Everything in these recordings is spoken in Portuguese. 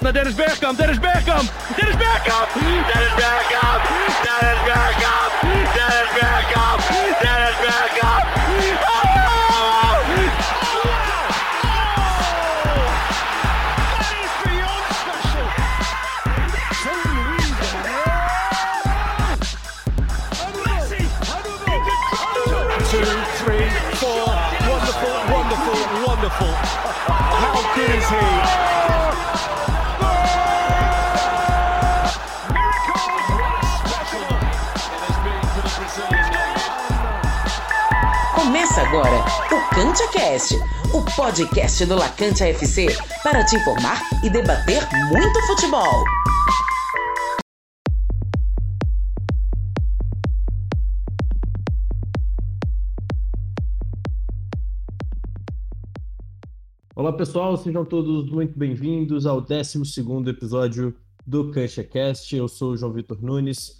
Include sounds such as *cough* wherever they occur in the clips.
naar Dennis Bergkamp. Dennis Bergkamp. Dennis Bergkamp. Dennis Bergkamp. Dennis Bergkamp. Dennis Bergkamp. Dennis Bergkamp. That is beyond special. Messi. two, three, four. Wonderful, wonderful, wonderful. How good is he? Agora o Cante Cast, o podcast do Lacante FC para te informar e debater muito futebol. Olá pessoal, sejam todos muito bem-vindos ao 12º episódio do CanchaCast. Eu sou o João Vitor Nunes.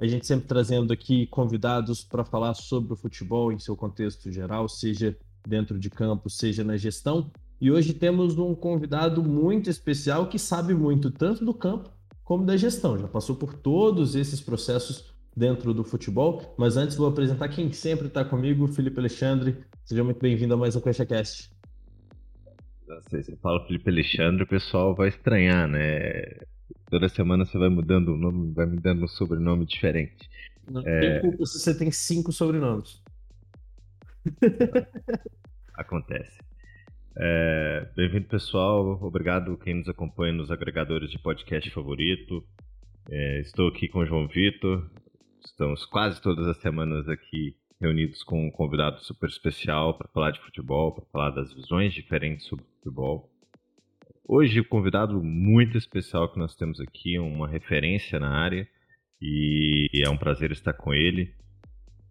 A gente sempre trazendo aqui convidados para falar sobre o futebol em seu contexto geral, seja dentro de campo, seja na gestão. E hoje temos um convidado muito especial que sabe muito tanto do campo como da gestão. Já passou por todos esses processos dentro do futebol. Mas antes vou apresentar quem sempre está comigo, Felipe Alexandre. Seja muito bem-vindo a mais um. Nossa, você fala Felipe Alexandre, o pessoal vai estranhar, né? Toda semana você vai mudando o nome, vai me dando um sobrenome diferente. Não É. tem culpa se você tem cinco sobrenomes. *laughs* Acontece. É, Bem-vindo, pessoal. Obrigado quem nos acompanha nos agregadores de podcast favorito. É, estou aqui com o João Vitor. Estamos quase todas as semanas aqui reunidos com um convidado super especial para falar de futebol, para falar das visões diferentes sobre futebol. Hoje, convidado muito especial que nós temos aqui, uma referência na área, e é um prazer estar com ele.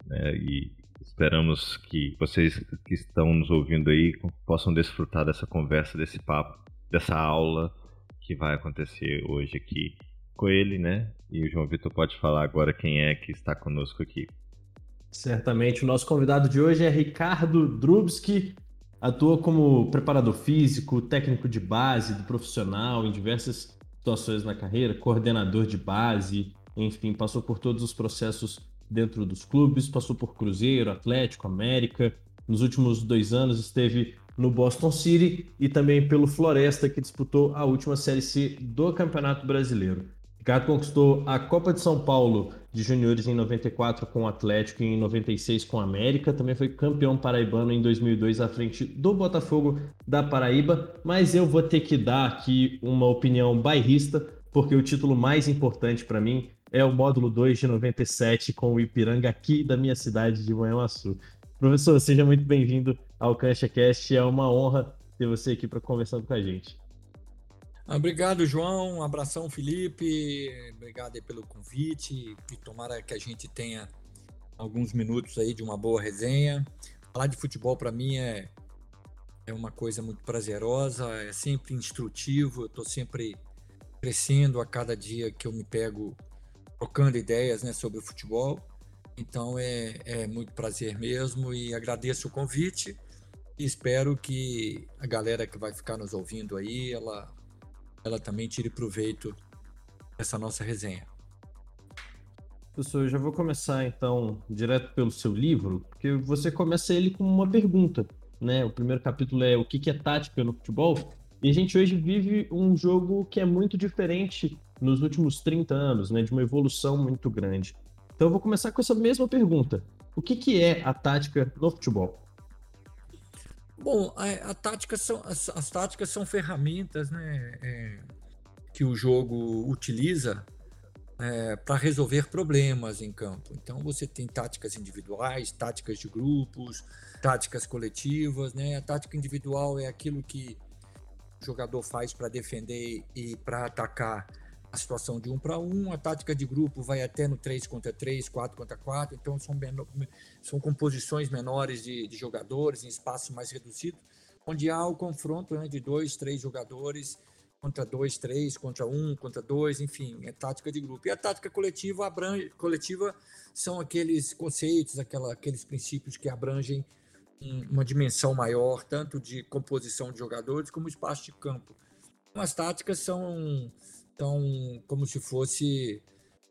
né, e esperamos que vocês que estão nos ouvindo aí possam desfrutar dessa conversa, desse papo, dessa aula que vai acontecer hoje aqui com ele, né? E o João Vitor pode falar agora quem é que está conosco aqui. Certamente. O nosso convidado de hoje é Ricardo Drubski. Atua como preparador físico, técnico de base, do profissional em diversas situações na carreira, coordenador de base, enfim, passou por todos os processos dentro dos clubes, passou por Cruzeiro, Atlético, América. Nos últimos dois anos esteve no Boston City e também pelo Floresta, que disputou a última Série C do Campeonato Brasileiro. Ricardo conquistou a Copa de São Paulo de juniores em 94 com o Atlético e em 96 com o América. Também foi campeão paraibano em 2002 à frente do Botafogo da Paraíba. Mas eu vou ter que dar aqui uma opinião bairrista, porque o título mais importante para mim é o módulo 2 de 97 com o Ipiranga aqui da minha cidade de Manhuaçu. Professor, seja muito bem-vindo ao CanchaCast. É uma honra ter você aqui para conversar com a gente. Obrigado, João. Um abração, Felipe. Obrigado pelo convite. E tomara que a gente tenha alguns minutos aí de uma boa resenha. Falar de futebol para mim é, é uma coisa muito prazerosa, é sempre instrutivo. Eu estou sempre crescendo a cada dia que eu me pego trocando ideias né, sobre o futebol. Então é, é muito prazer mesmo e agradeço o convite. Espero que a galera que vai ficar nos ouvindo aí, ela ela também tire proveito dessa nossa resenha. Professor, eu já vou começar então direto pelo seu livro, porque você começa ele com uma pergunta, né? O primeiro capítulo é o que é tática no futebol, e a gente hoje vive um jogo que é muito diferente nos últimos 30 anos, né? De uma evolução muito grande. Então eu vou começar com essa mesma pergunta. O que que é a tática no futebol? Bom, a, a tática são, as, as táticas são ferramentas né, é, que o jogo utiliza é, para resolver problemas em campo. Então você tem táticas individuais, táticas de grupos, táticas coletivas. Né? A tática individual é aquilo que o jogador faz para defender e para atacar situação de um para um, a tática de grupo vai até no 3 contra 3, 4 contra 4, então são, menor, são composições menores de, de, jogadores em espaço mais reduzido, onde há o confronto né, de dois, três jogadores contra dois, três, contra um, contra dois, enfim, é tática de grupo. E a tática coletiva, abrange, coletiva são aqueles conceitos, aquela, aqueles princípios que abrangem uma dimensão maior, tanto de composição de jogadores como espaço de campo. As táticas são, são como se fosse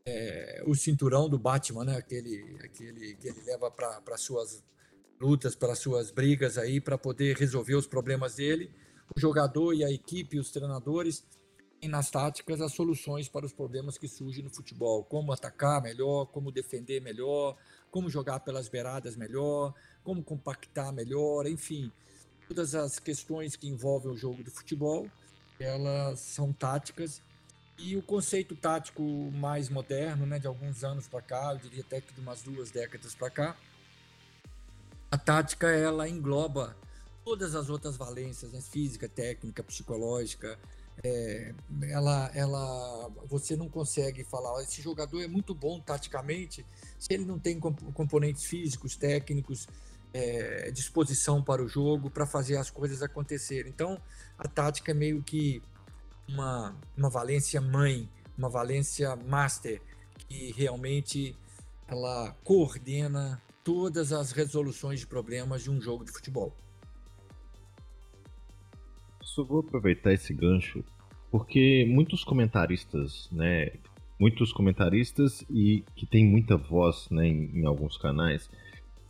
é, o cinturão do Batman, né? Aquele, aquele que ele leva para suas lutas, para suas brigas aí, para poder resolver os problemas dele. O jogador e a equipe, os treinadores, têm nas táticas as soluções para os problemas que surgem no futebol. Como atacar melhor, como defender melhor, como jogar pelas beiradas melhor, como compactar melhor, enfim. Todas as questões que envolvem o jogo de futebol, elas são táticas e o conceito tático mais moderno, né, de alguns anos para cá, eu diria até que de umas duas décadas para cá, a tática ela engloba todas as outras valências, né, física, técnica, psicológica. É, ela, ela, você não consegue falar, esse jogador é muito bom taticamente se ele não tem componentes físicos, técnicos, é, disposição para o jogo, para fazer as coisas acontecerem. Então, a tática é meio que uma, uma valência mãe, uma valência master, que realmente ela coordena todas as resoluções de problemas de um jogo de futebol. Só vou aproveitar esse gancho porque muitos comentaristas, né, muitos comentaristas e que tem muita voz, né, em, em alguns canais,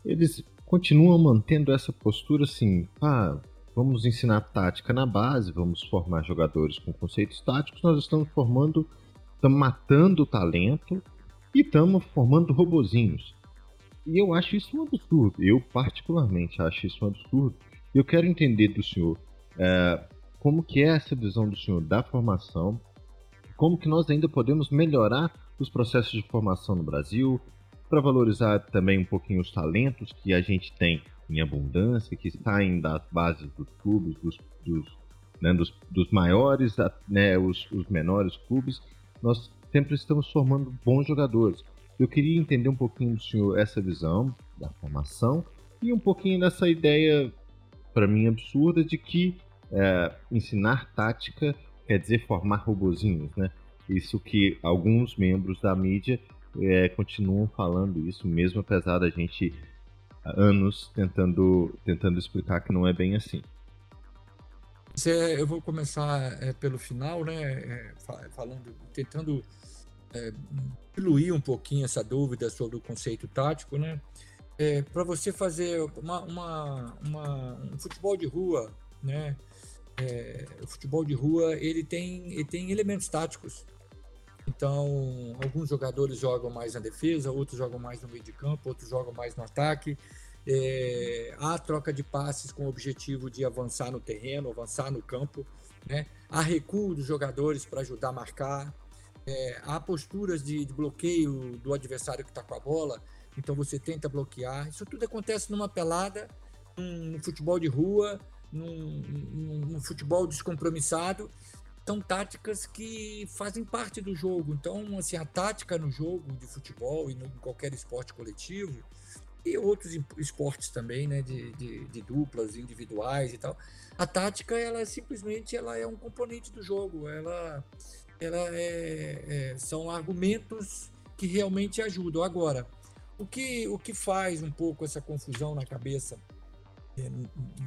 eles continuam mantendo essa postura assim, ah, vamos ensinar tática na base, vamos formar jogadores com conceitos táticos, nós estamos formando, estamos matando o talento e estamos formando robozinhos. E eu acho isso um absurdo. Eu, particularmente, acho isso um absurdo. Eu quero entender do senhor é, como que é essa visão do senhor da formação, como que nós ainda podemos melhorar os processos de formação no Brasil, para valorizar também um pouquinho os talentos que a gente tem em abundância, que saem das bases dos clubes, dos, dos, né, dos, dos maiores, né, os, os menores clubes. Nós sempre estamos formando bons jogadores. Eu queria entender um pouquinho do senhor essa visão da formação e um pouquinho dessa ideia, para mim, absurda de que é, ensinar tática quer dizer formar robozinhos, né? Isso que alguns membros da mídia é, continuam falando isso, mesmo apesar da gente anos tentando, tentando explicar que não é bem assim. eu vou começar é, pelo final, né? É, falando, tentando é, diluir um pouquinho essa dúvida sobre o conceito tático, né? É, para você fazer uma, uma, uma, um futebol de rua, né? É, o futebol de rua ele tem, ele tem elementos táticos. Então, alguns jogadores jogam mais na defesa, outros jogam mais no meio de campo, outros jogam mais no ataque. É, há troca de passes com o objetivo de avançar no terreno, avançar no campo. Né? Há recuo dos jogadores para ajudar a marcar. É, há posturas de, de, bloqueio do adversário que está com a bola, então você tenta bloquear. Isso tudo acontece numa pelada, num, num futebol de rua, num, num, num futebol descompromissado são táticas que fazem parte do jogo. Então, assim, a tática no jogo de futebol e no, em qualquer esporte coletivo e outros esportes também, né, de, de, de, duplas, individuais e tal. A tática, ela simplesmente ela é um componente do jogo. Ela, ela é, é, são argumentos que realmente ajudam. Agora, o que, o que faz um pouco essa confusão na cabeça é,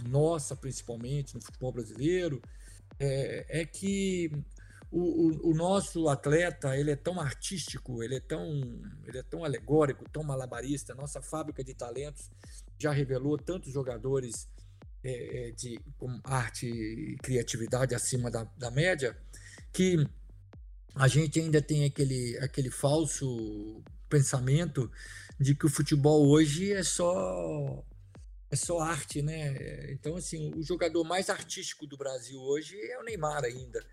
nossa, principalmente no futebol brasileiro, é, é que o, o, o, nosso atleta ele é tão artístico, ele é tão, ele é tão alegórico, tão malabarista. Nossa fábrica de talentos já revelou tantos jogadores é, é de com arte e criatividade acima da, da média que a gente ainda tem aquele, aquele falso pensamento de que o futebol hoje é só é só arte, né? Então, assim, o jogador mais artístico do Brasil hoje é o Neymar ainda.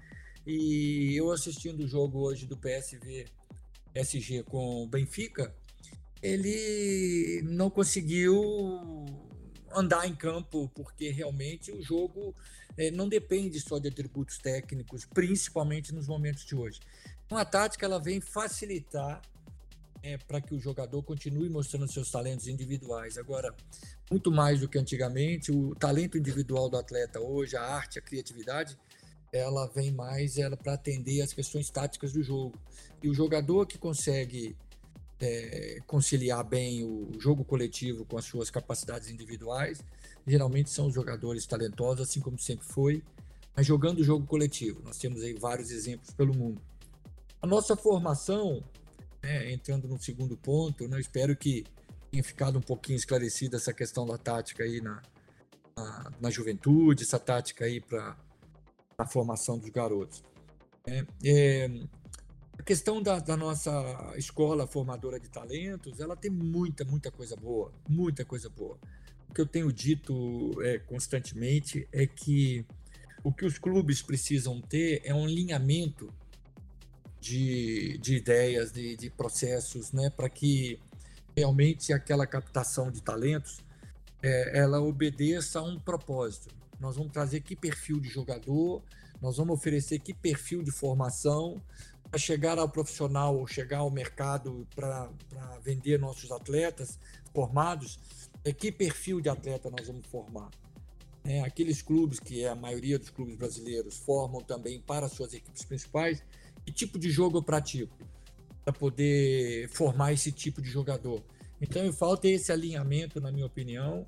E eu assistindo o jogo hoje do PSV SG com o Benfica, ele não conseguiu andar em campo, porque realmente o jogo é, não depende só de atributos técnicos, principalmente nos momentos de hoje. Então a tática ela vem facilitar é, para que o jogador continue mostrando seus talentos individuais. Agora, muito mais do que antigamente, o talento individual do atleta hoje, a arte, a criatividade, ela vem mais ela para atender as questões táticas do jogo. E o jogador que consegue é, conciliar bem o jogo coletivo com as suas capacidades individuais, geralmente são os jogadores talentosos, assim como sempre foi. mas jogando o jogo coletivo. Nós temos aí vários exemplos pelo mundo. A nossa formação, né, entrando no segundo ponto, né, espero que tenha ficado um pouquinho esclarecida essa questão da tática aí na, na, na juventude, essa tática aí para a formação dos garotos. É, é, a questão da, da, nossa escola formadora de talentos, ela tem muita, muita coisa boa, muita coisa boa. O que eu tenho dito é, constantemente é que o que os clubes precisam ter é um alinhamento de, de ideias, de, de processos, né, para que realmente aquela captação de talentos é, ela obedeça a um propósito. Nós vamos trazer que perfil de jogador, nós vamos oferecer que perfil de formação para chegar ao profissional ou chegar ao mercado para vender nossos atletas formados, é que perfil de atleta nós vamos formar. É, aqueles clubes que é a maioria dos clubes brasileiros formam também para suas equipes principais, que tipo de jogo eu pratico para poder formar esse tipo de jogador. Então, falta esse alinhamento, na minha opinião.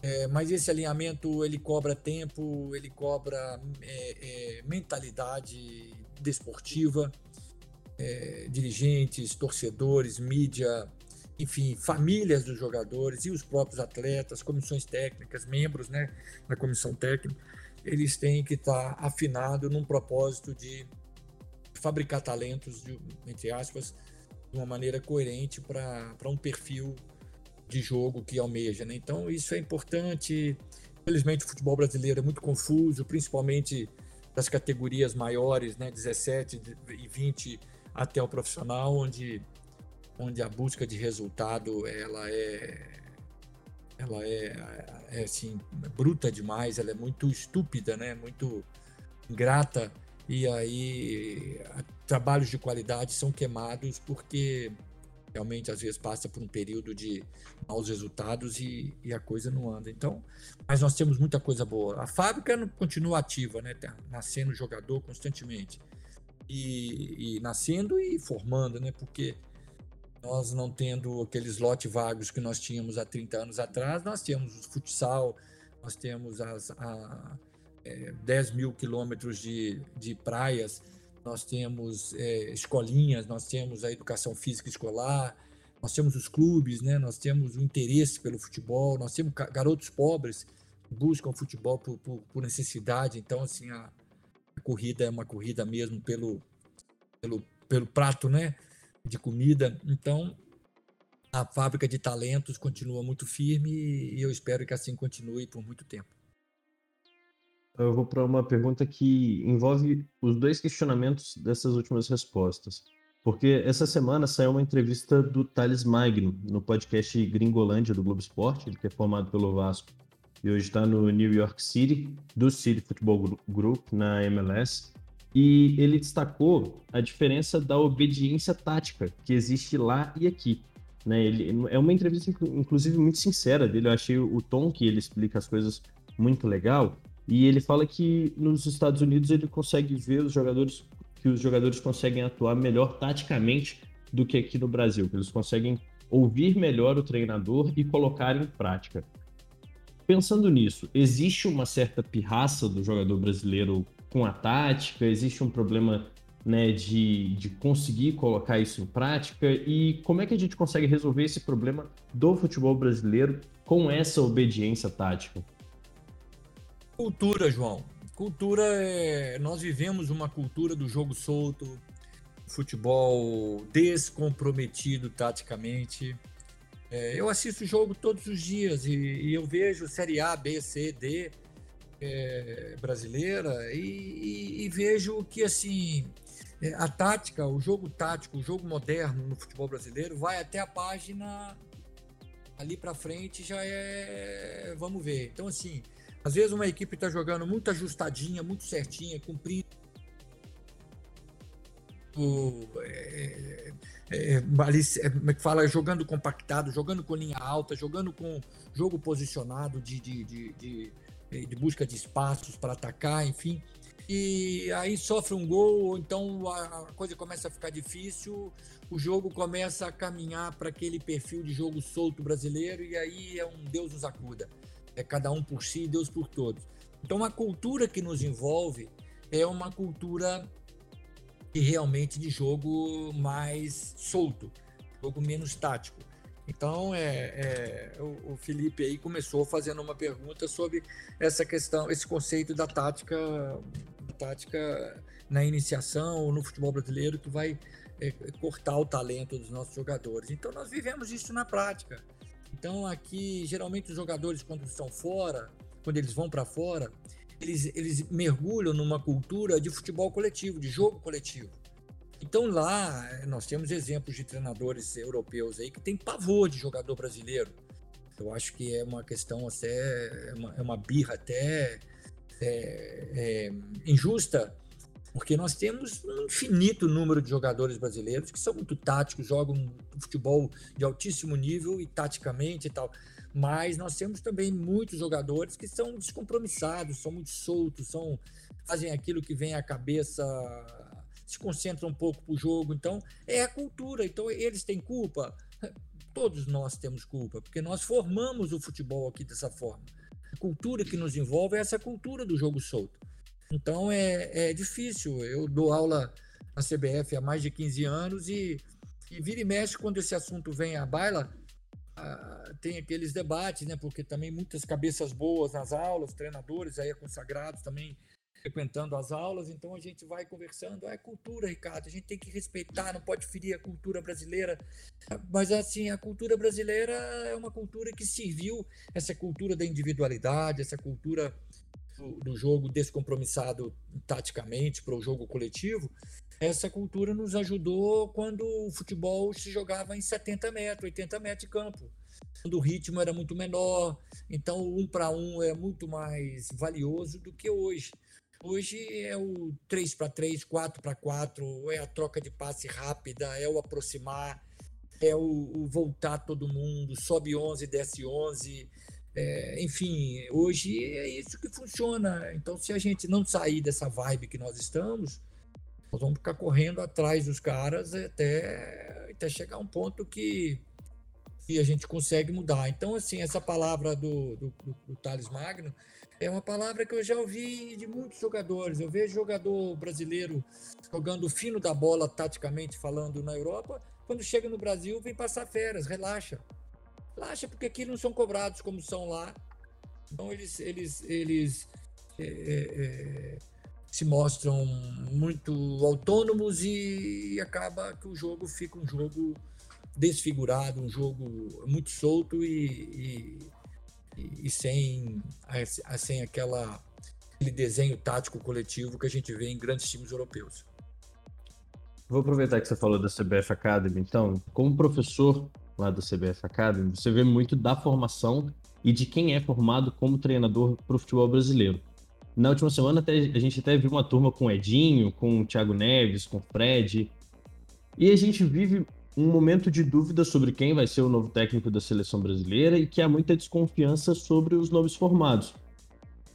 É, mas esse alinhamento ele cobra tempo, ele cobra é, é, mentalidade desportiva, é, dirigentes, torcedores, mídia, enfim, famílias dos jogadores e os próprios atletas, comissões técnicas, membros né, da comissão técnica, eles têm que estar afinados num propósito de fabricar talentos, de, entre aspas, de uma maneira coerente para um perfil de jogo que almeja. Né? Então, isso é importante. Infelizmente, o futebol brasileiro é muito confuso, principalmente das categorias maiores, né? 17 e 20 até o profissional, onde, onde a busca de resultado ela é ela é, é assim bruta demais, ela é muito estúpida, né? Muito ingrata e aí trabalhos de qualidade são queimados porque realmente às vezes passa por um período de maus resultados e, e, a coisa não anda. Então, mas nós temos muita coisa boa. A fábrica continua ativa, né? Tá nascendo jogador constantemente e, e nascendo e formando, né? Porque nós não tendo aqueles lotes vagos que nós tínhamos há 30 anos atrás, nós temos o futsal, nós temos as, a, é, 10 mil quilômetros de, de praias, nós temos é, escolinhas, nós temos a educação física escolar, nós temos os clubes, né? nós temos o interesse pelo futebol, nós temos garotos pobres que buscam futebol por, por, por necessidade, então assim, a, a, corrida é uma corrida mesmo pelo, pelo, pelo prato né? de comida, então a fábrica de talentos continua muito firme e eu espero que assim continue por muito tempo eu vou para uma pergunta que envolve os dois questionamentos dessas últimas respostas. Porque essa semana saiu uma entrevista do Thales Magno no podcast Gringolândia do Globo Esporte, ele que é formado pelo Vasco e hoje está no New York City, do City Football Group, na MLS. E ele destacou a diferença da obediência tática que existe lá e aqui. Né? Ele, é uma entrevista, inclusive, muito sincera dele. Eu achei o tom que ele explica as coisas muito legal. E ele fala que nos Estados Unidos ele consegue ver os jogadores que os jogadores conseguem atuar melhor taticamente do que aqui no Brasil, que eles conseguem ouvir melhor o treinador e colocar em prática. Pensando nisso, existe uma certa pirraça do jogador brasileiro com a tática? Existe um problema né, de, de conseguir colocar isso em prática? E como é que a gente consegue resolver esse problema do futebol brasileiro com essa obediência tática? Cultura, João. Cultura é. Nós vivemos uma cultura do jogo solto, futebol descomprometido taticamente. É, eu assisto o jogo todos os dias e, e, eu vejo Série A, B, C, D é, brasileira e, e, e, vejo que assim é, a tática, o jogo tático, o jogo moderno no futebol brasileiro vai até a página ali para frente já é vamos ver. Então assim às vezes uma equipe está jogando muito ajustadinha, muito certinha, cumprindo. É, é, é, como é que fala? Jogando compactado, jogando com linha alta, jogando com jogo posicionado de, de, de, de, de busca de espaços para atacar, enfim. E aí sofre um gol, então a coisa começa a ficar difícil, o jogo começa a caminhar para aquele perfil de jogo solto brasileiro, e aí é um Deus nos acuda é cada um por si Deus por todos. Então, a cultura que nos envolve é uma cultura que realmente de jogo mais solto, jogo menos tático. Então, é, é o, Felipe aí começou fazendo uma pergunta sobre essa questão, esse conceito da tática, tática na iniciação no futebol brasileiro que vai é, cortar o talento dos nossos jogadores. Então, nós vivemos isso na prática. Então, aqui, geralmente, os jogadores, quando estão fora, quando eles vão para fora, eles, eles mergulham numa cultura de futebol coletivo, de jogo coletivo. Então lá nós temos exemplos de treinadores europeus aí que tem pavor de jogador brasileiro. Eu acho que é uma questão até é uma, é uma birra até é, é, injusta, porque nós temos um infinito número de jogadores brasileiros que são muito táticos, jogam futebol de altíssimo nível e taticamente e tal. Mas nós temos também muitos jogadores que são descompromissados, são muito soltos, são fazem aquilo que vem à cabeça se concentra um pouco o jogo. Então, é a cultura. Então, eles têm culpa? *laughs* Todos nós temos culpa, porque nós formamos o futebol aqui dessa forma. A cultura que nos envolve é essa cultura do jogo solto. Então, é, é difícil. Eu dou aula na CBF há mais de 15 anos e, e vira e mexe quando esse assunto vem à baila, ah, tem aqueles debates, né? Porque também muitas cabeças boas nas aulas, treinadores aí consagrados também frequentando as aulas, então a gente vai conversando. Ah, é cultura, Ricardo, a gente tem que respeitar, não pode ferir a cultura brasileira. Mas, assim, a cultura brasileira é uma cultura que serviu essa cultura da individualidade, essa cultura do, jogo descompromissado taticamente para o jogo coletivo. Essa cultura nos ajudou quando o futebol se jogava em 70 metros, 80 metros de campo quando o ritmo era muito menor. Então, um para um é muito mais valioso do que hoje. Hoje é o 3 para 3, 4 para 4, é a troca de passe rápida, é o aproximar, é o, o voltar todo mundo, sobe 11, desce 11. É, enfim, hoje é isso que funciona. Então, se a gente não sair dessa vibe que nós estamos, nós vamos ficar correndo atrás dos caras até, até chegar um ponto que, que a gente consegue mudar. Então, assim, essa palavra do, do, do, do Thales Magno é uma palavra que eu já ouvi de muitos jogadores. Eu vejo jogador brasileiro jogando o fino da bola, taticamente falando, na Europa. Quando chega no Brasil, vem passar férias, relaxa. Relaxa, porque aqui não são cobrados como são lá. Então, eles, eles, eles é, é, é se mostram muito autônomos e, acaba que o jogo fica um jogo desfigurado, um jogo muito solto e, e e, sem, sem aquela, aquele desenho tático coletivo que a gente vê em grandes times europeus. Vou aproveitar que você falou da CBF Academy, então, como professor lá da CBF Academy, você vê muito da formação e de quem é formado como treinador para o futebol brasileiro. Na última semana até, a gente até viu uma turma com Edinho, com o Thiago Neves, com o Fred. E a gente vive um momento de dúvida sobre quem vai ser o novo técnico da seleção brasileira e que há muita desconfiança sobre os nomes formados.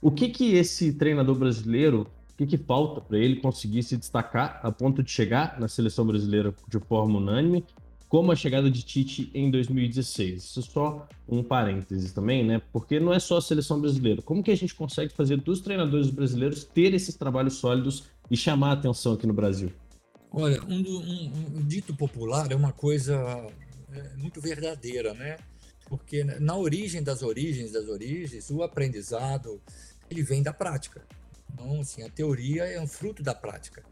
O que que esse treinador brasileiro, o que que falta para ele conseguir se destacar a ponto de chegar na seleção brasileira de forma unânime, como a chegada de Tite em 2016? Isso é só um parênteses também, né? Porque não é só a seleção brasileira. Como que a gente consegue fazer dos treinadores brasileiros ter esses trabalhos sólidos e chamar a atenção aqui no Brasil? Olha, um, um, um, dito popular é uma coisa é, muito verdadeira, né? Porque na origem das origens das origens, o aprendizado ele vem da prática. Então, assim, a teoria é um fruto da prática.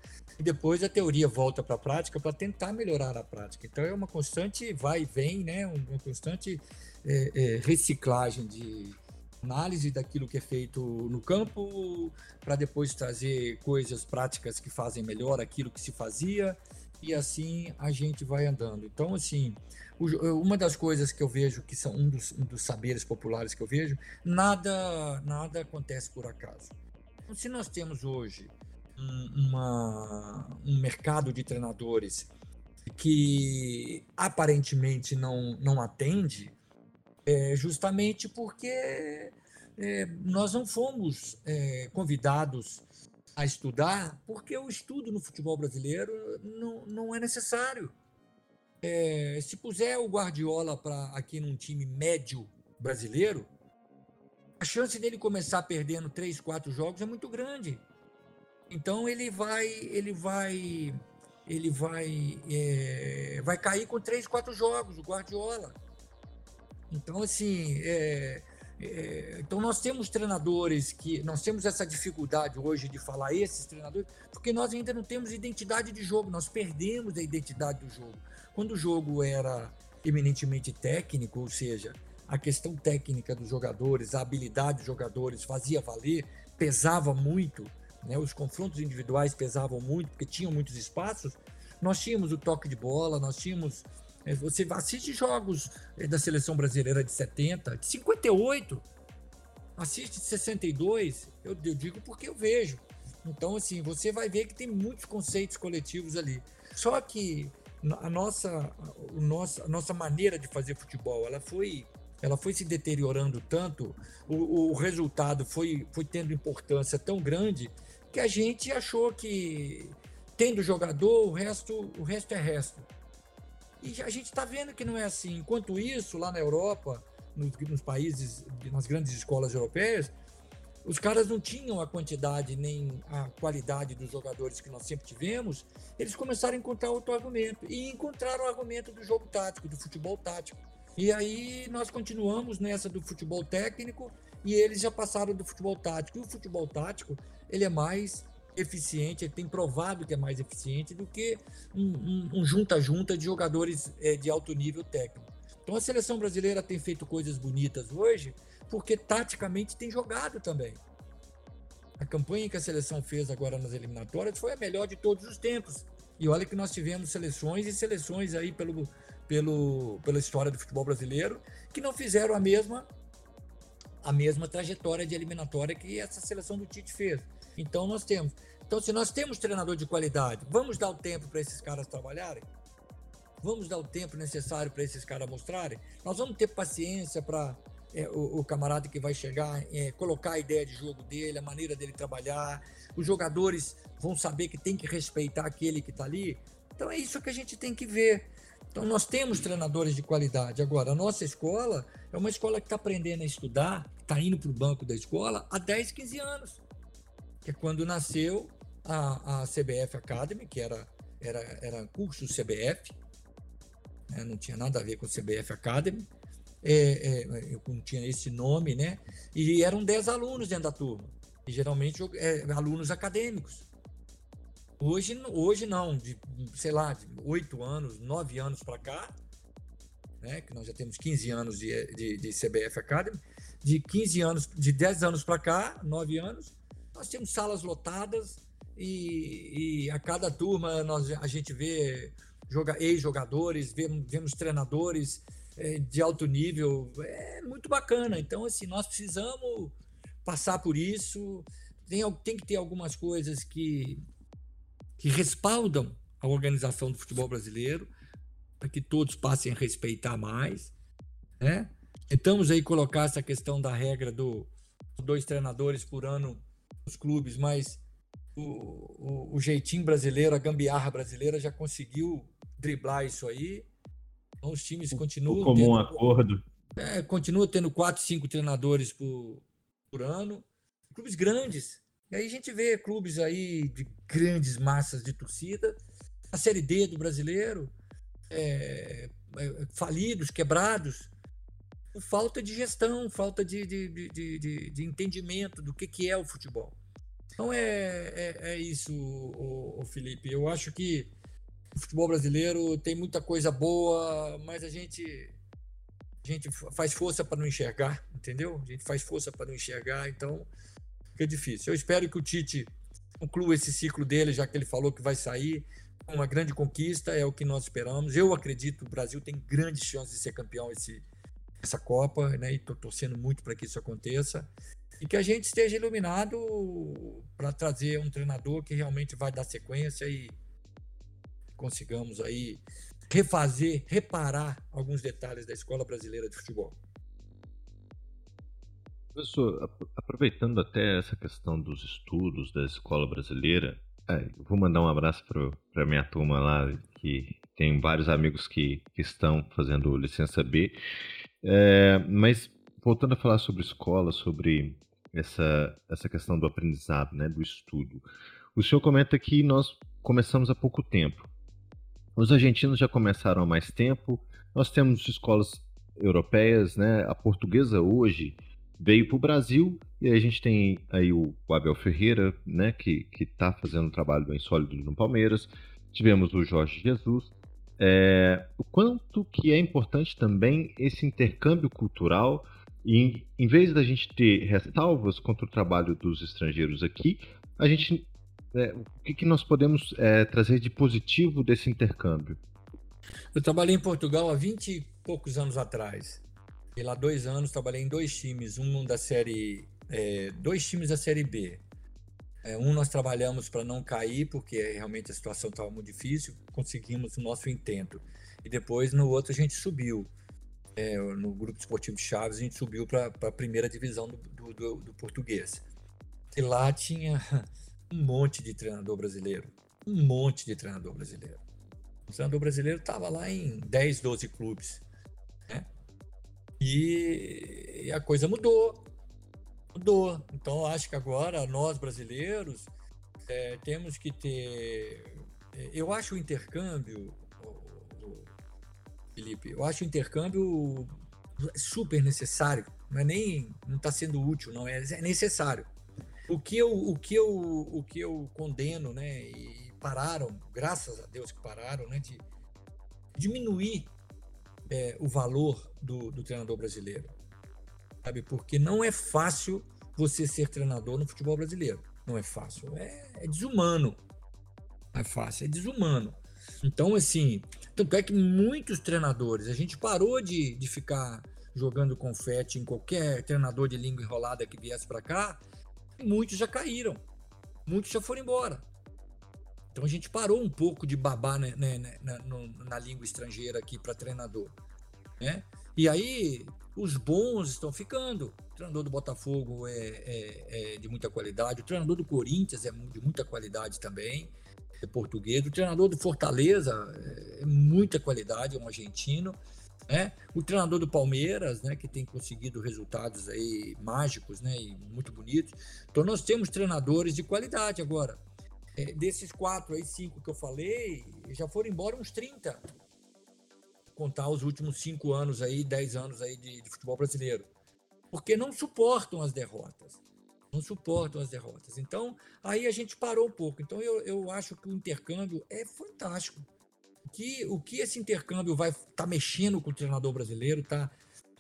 E depois a teoria volta para a prática para tentar melhorar a prática. Então é uma constante vai e vem, né? Uma constante é, é, reciclagem de, análise daquilo que é feito no campo, para depois trazer coisas práticas que fazem melhor aquilo que se fazia, e assim a gente vai andando. Então, assim, uma das coisas que eu vejo que são um dos, um dos saberes populares que eu vejo, nada, nada acontece por acaso. Então, se nós temos hoje um, uma, um mercado de treinadores que aparentemente não, não atende, é, justamente porque é, nós não fomos é, convidados a estudar, porque o estudo no futebol brasileiro não, não é necessário. É, se puser o Guardiola para aqui num time médio brasileiro, a chance dele começar perdendo três, quatro jogos é muito grande. Então ele vai, ele vai, ele vai, é, vai cair com três, quatro jogos, o Guardiola. Então assim, é, é, então nós temos treinadores que nós temos essa dificuldade hoje de falar esses treinadores, porque nós ainda não temos identidade de jogo, nós perdemos a identidade do jogo. Quando o jogo era eminentemente técnico, ou seja, a questão técnica dos jogadores, a habilidade dos jogadores fazia valer, pesava muito né? Os confrontos individuais pesavam muito, porque tinham muitos espaços. Nós tínhamos o toque de bola, nós tínhamos. É, você assiste jogos é, da seleção brasileira de 70, de 58, assiste de 62, eu, eu digo porque eu vejo. Então, assim, você vai ver que tem muitos conceitos coletivos ali. Só que a nossa, a nossa, a nossa maneira de fazer futebol, ela foi, ela foi se deteriorando tanto, o, o resultado foi, foi tendo importância tão grande que a gente achou que tendo jogador, o resto, o resto é resto. E a gente está vendo que não é assim. Enquanto isso, lá na Europa, nos, nos, países, nas grandes escolas europeias, os caras não tinham a quantidade nem a qualidade dos jogadores que nós sempre tivemos. Eles começaram a encontrar outro argumento. E encontraram o argumento do jogo tático, do futebol tático. E aí nós continuamos nessa do futebol técnico e eles já passaram do futebol tático. E o futebol tático ele é mais eficiente, ele tem provado que é mais eficiente do que um junta-junta um, um de jogadores é, de alto nível técnico. Então a seleção brasileira tem feito coisas bonitas hoje, porque taticamente tem jogado também. A campanha que a seleção fez agora nas eliminatórias foi a melhor de todos os tempos. E olha que nós tivemos seleções e seleções aí pelo, pelo, pela história do futebol brasileiro que não fizeram a mesma a mesma trajetória de eliminatória que essa seleção do Tite fez. Então nós temos. Então, se nós temos treinador de qualidade, vamos dar o tempo para esses caras trabalharem? Vamos dar o tempo necessário para esses caras mostrarem? Nós vamos ter paciência para é, o, o, camarada que vai chegar, é, colocar a ideia de jogo dele, a maneira dele trabalhar. Os jogadores vão saber que tem que respeitar aquele que está ali. Então é isso que a gente tem que ver. Então nós temos treinadores de qualidade. Agora, a nossa escola é uma escola que está aprendendo a estudar, está indo para o banco da escola há 10, 15 anos que é quando nasceu a, a CBF Academy, que era, era, era curso CBF, né? não tinha nada a ver com CBF Academy, é, é, não tinha esse nome, né? E eram 10 alunos dentro da turma, e geralmente é, alunos acadêmicos. Hoje, hoje não, de, sei lá, de 8 anos, 9 anos para cá, né, que nós já temos 15 anos de, de, de CBF Academy, de 15 anos, de 10 anos para cá, 9 anos, nós temos salas lotadas e, e a cada turma nós, a gente vê ex-jogadores, vemos, vemos treinadores é, de alto nível. É muito bacana. Então, assim, nós precisamos passar por isso. Tem, tem que ter algumas coisas que, que respaldam a organização do futebol brasileiro, para que todos passem a respeitar mais. Né? Tentamos aí colocar essa questão da regra do dois treinadores por ano os clubes, mas o, o, o, jeitinho brasileiro, a gambiarra brasileira já conseguiu driblar isso aí. Então os times continuam. O comum tendo, acordo. É, continua tendo quatro, cinco treinadores por, por ano. Clubes grandes. E aí a gente vê clubes aí de grandes massas de torcida. A Série D do brasileiro, é, é, falidos, quebrados por falta de gestão, falta de, de, de, de, de entendimento do que, que é o futebol. Então é, é, é isso, o, o, Felipe. Eu acho que o futebol brasileiro tem muita coisa boa, mas a gente, a gente faz força para não enxergar, entendeu? A gente faz força para não enxergar, então fica difícil. Eu espero que o Tite conclua esse ciclo dele, já que ele falou que vai sair uma grande conquista, é o que nós esperamos. Eu acredito que o Brasil tem grandes chances de ser campeão esse, essa Copa, né? E estou torcendo muito para que isso aconteça e que a gente esteja iluminado para trazer um treinador que realmente vai dar sequência e consigamos aí refazer, reparar alguns detalhes da escola brasileira de futebol. Professor, aproveitando até essa questão dos estudos da escola brasileira, é, vou mandar um abraço para a minha turma lá, que tem vários amigos que, que estão fazendo licença B. É, mas voltando a falar sobre escola, sobre essa, essa questão do aprendizado, né, do estudo. O senhor comenta que nós começamos há pouco tempo. Os argentinos já começaram há mais tempo. Nós temos escolas europeias, né? A portuguesa hoje veio para o Brasil e a gente tem aí o Abel Ferreira, né? Que que está fazendo um trabalho bem sólido no Palmeiras. Tivemos o Jorge Jesus. É, o quanto que é importante também esse intercâmbio cultural e em vez da gente ter ressalvas contra o trabalho dos estrangeiros aqui, a gente é, o que, que, nós podemos é, trazer de positivo desse intercâmbio? Eu trabalhei em Portugal há 20 e poucos anos atrás. E lá dois anos trabalhei em dois times, um da série, é, dois times da série B. É, um nós trabalhamos para não cair, porque realmente a situação estava muito difícil, conseguimos o nosso intento. E depois no outro a gente subiu. É, no grupo esportivo Chaves a gente subiu para a primeira divisão do, do, do, do português. E lá tinha *laughs* um monte de treinador brasileiro. Um monte de treinador brasileiro. O treinador brasileiro estava lá em 10, 12 clubes. E, e a coisa mudou. Mudou. Então, acho que agora nós brasileiros é, temos que ter. É, eu acho o intercâmbio, Felipe, eu acho o intercâmbio super necessário. Não é nem. Não está sendo útil, não. É, é necessário. O que eu, o que eu, o que eu condeno, né? E pararam, graças a Deus que pararam, né? De diminuir é, o valor do, do treinador brasileiro, sabe? Porque não é fácil você ser treinador no futebol brasileiro. Não é fácil, é, é desumano. Não é fácil, é desumano. Então, assim, tanto é que muitos treinadores, a gente parou de, de ficar jogando confete em qualquer treinador de língua enrolada que viesse para cá muitos já caíram, muitos já foram embora. Então a gente parou um pouco de babar né, né, né na, na, língua estrangeira aqui para treinador. Né? E aí os bons estão ficando. O treinador do Botafogo é, é, é, de muita qualidade, o treinador do Corinthians é de muita qualidade também, é português. O treinador do Fortaleza é, é muita qualidade, é um argentino. Né? O treinador do Palmeiras, né, que tem conseguido resultados aí mágicos, né, e muito bonitos. Então nós temos treinadores de qualidade agora. É, desses quatro aí, cinco que eu falei, já foram embora uns 30. Contar os últimos cinco anos aí, dez anos aí de, de futebol brasileiro. Porque não suportam as derrotas. Não suportam as derrotas. Então, aí a gente parou um pouco. Então, eu, eu acho que o intercâmbio é fantástico que, o que esse intercâmbio vai estar tá mexendo com o treinador brasileiro, tá,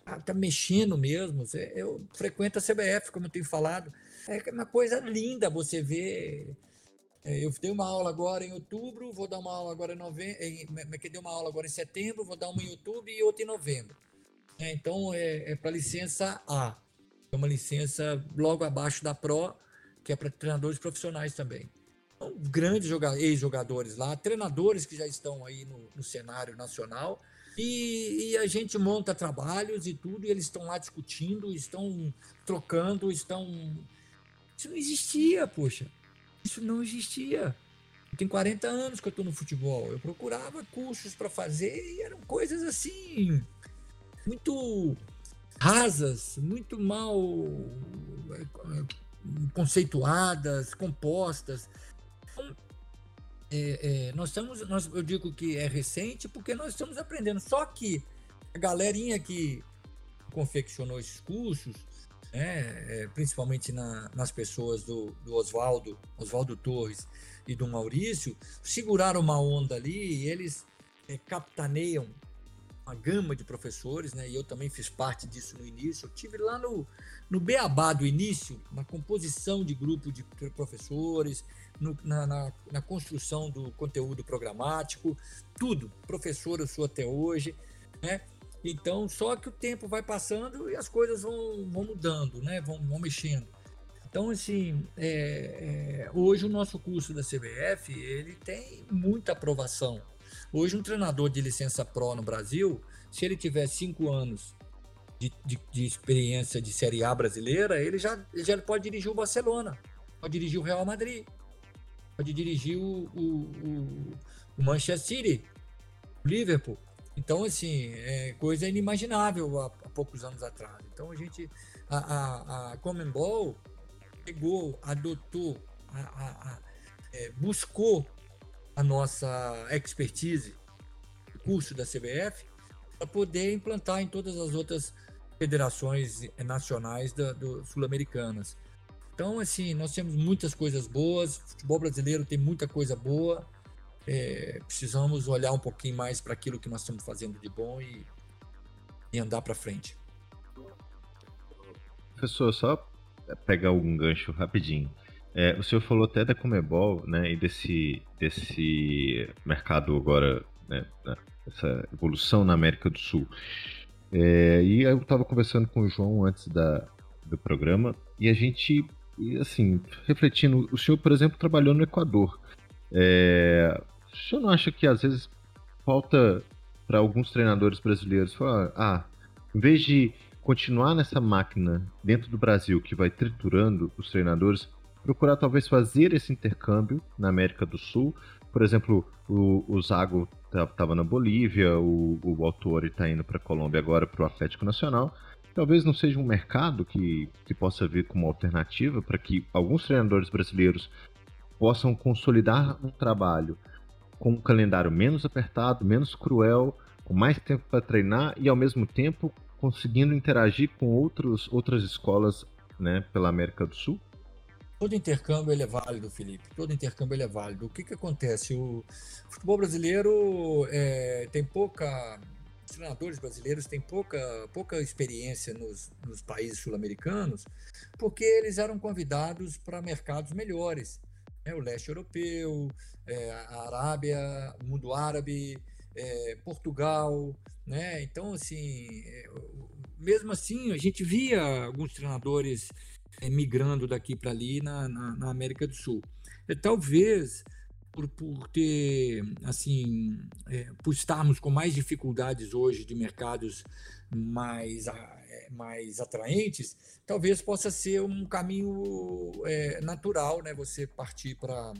tá, tá mexendo mesmo. Eu frequento a CBF, como eu tenho falado. É uma coisa linda você ver. É, eu dei uma aula agora em outubro, vou dar uma aula agora em novembro, que dei uma aula agora em setembro, vou dar uma em outubro e outra em novembro. É, então é, é para licença A, é uma licença logo abaixo da Pro, que é para treinadores profissionais também grandes ex-jogadores lá, treinadores que já estão aí no, no cenário nacional. E, e, a gente monta trabalhos e tudo, e eles estão lá discutindo, estão trocando, estão. Isso não existia, poxa. Isso não existia. Tem 40 anos que eu estou no futebol. Eu procurava cursos para fazer e eram coisas assim, muito rasas, muito mal eh, conceituadas, compostas. Então, é, é, nós estamos, nós, eu digo que é recente porque nós estamos aprendendo. Só que a galerinha que confeccionou esses cursos, né, é, principalmente na, nas pessoas do, do Oswaldo, Oswaldo Torres e do Maurício, seguraram uma onda ali e eles é, capitaneiam uma gama de professores, né? E eu também fiz parte disso no início. Eu tive lá no, no Beabá do início, na composição de grupo de professores, no, na, na, na, construção do conteúdo programático, tudo. Professor eu sou até hoje, né? Então, só que o tempo vai passando e as coisas vão, vão mudando, né? Vão, vão mexendo. Então, assim, é, é, hoje o nosso curso da CBF, ele tem muita aprovação. Hoje um treinador de licença Pro no Brasil, se ele tiver cinco anos de, de, de experiência de Série A brasileira, ele já, ele já pode dirigir o Barcelona, pode dirigir o Real Madrid, pode dirigir o, o, o Manchester City, o Liverpool. Então, assim, é coisa inimaginável a, a poucos anos atrás. Então a gente, a, a, a Comembol pegou, adotou, a, a, é, buscou a nossa expertise, curso da CBF, para poder implantar em todas as outras federações nacionais sul-americanas. Então, assim, nós temos muitas coisas boas, o futebol brasileiro tem muita coisa boa, é, precisamos olhar um pouquinho mais para aquilo que nós estamos fazendo de bom e, e andar para frente. Professor, só pegar um gancho rapidinho. É, o senhor falou até da Comebol, né, e desse, desse mercado agora, né essa evolução na América do Sul. É, e eu estava conversando com o João antes da, do programa, e a gente, assim, refletindo, o senhor, por exemplo, trabalhou no Equador. É, senhor não acha que às vezes falta para alguns treinadores brasileiros falar, ah, em vez de continuar nessa máquina dentro do Brasil que vai triturando os treinadores, procurar talvez fazer esse intercâmbio na América do Sul. Por exemplo, o, o Zago estava na Bolívia, o, o Autori está indo para a Colômbia agora para o Atlético Nacional. Talvez não seja um mercado que, que possa vir como alternativa para que alguns treinadores brasileiros possam consolidar um trabalho com um calendário menos apertado, menos cruel, com mais tempo para treinar e ao mesmo tempo conseguindo interagir com outros, outras escolas né, pela América do Sul? Todo intercâmbio ele é válido, Felipe. Todo intercâmbio ele é válido. O que, que acontece? O futebol brasileiro é, tem pouca. Os treinadores brasileiros têm pouca, pouca experiência nos, nos países sul-americanos, porque eles eram convidados para mercados melhores. Né? O leste europeu, é, a Arábia, o mundo árabe, é, Portugal, né? Então, assim, é, mesmo assim, a gente via alguns treinadores é, migrando daqui para ali na, na, na, América do Sul. E, talvez por, por ter, assim, é, por estarmos com mais dificuldades hoje de mercados mais, é, mais atraentes, talvez possa ser um caminho é, natural, né? Você partir para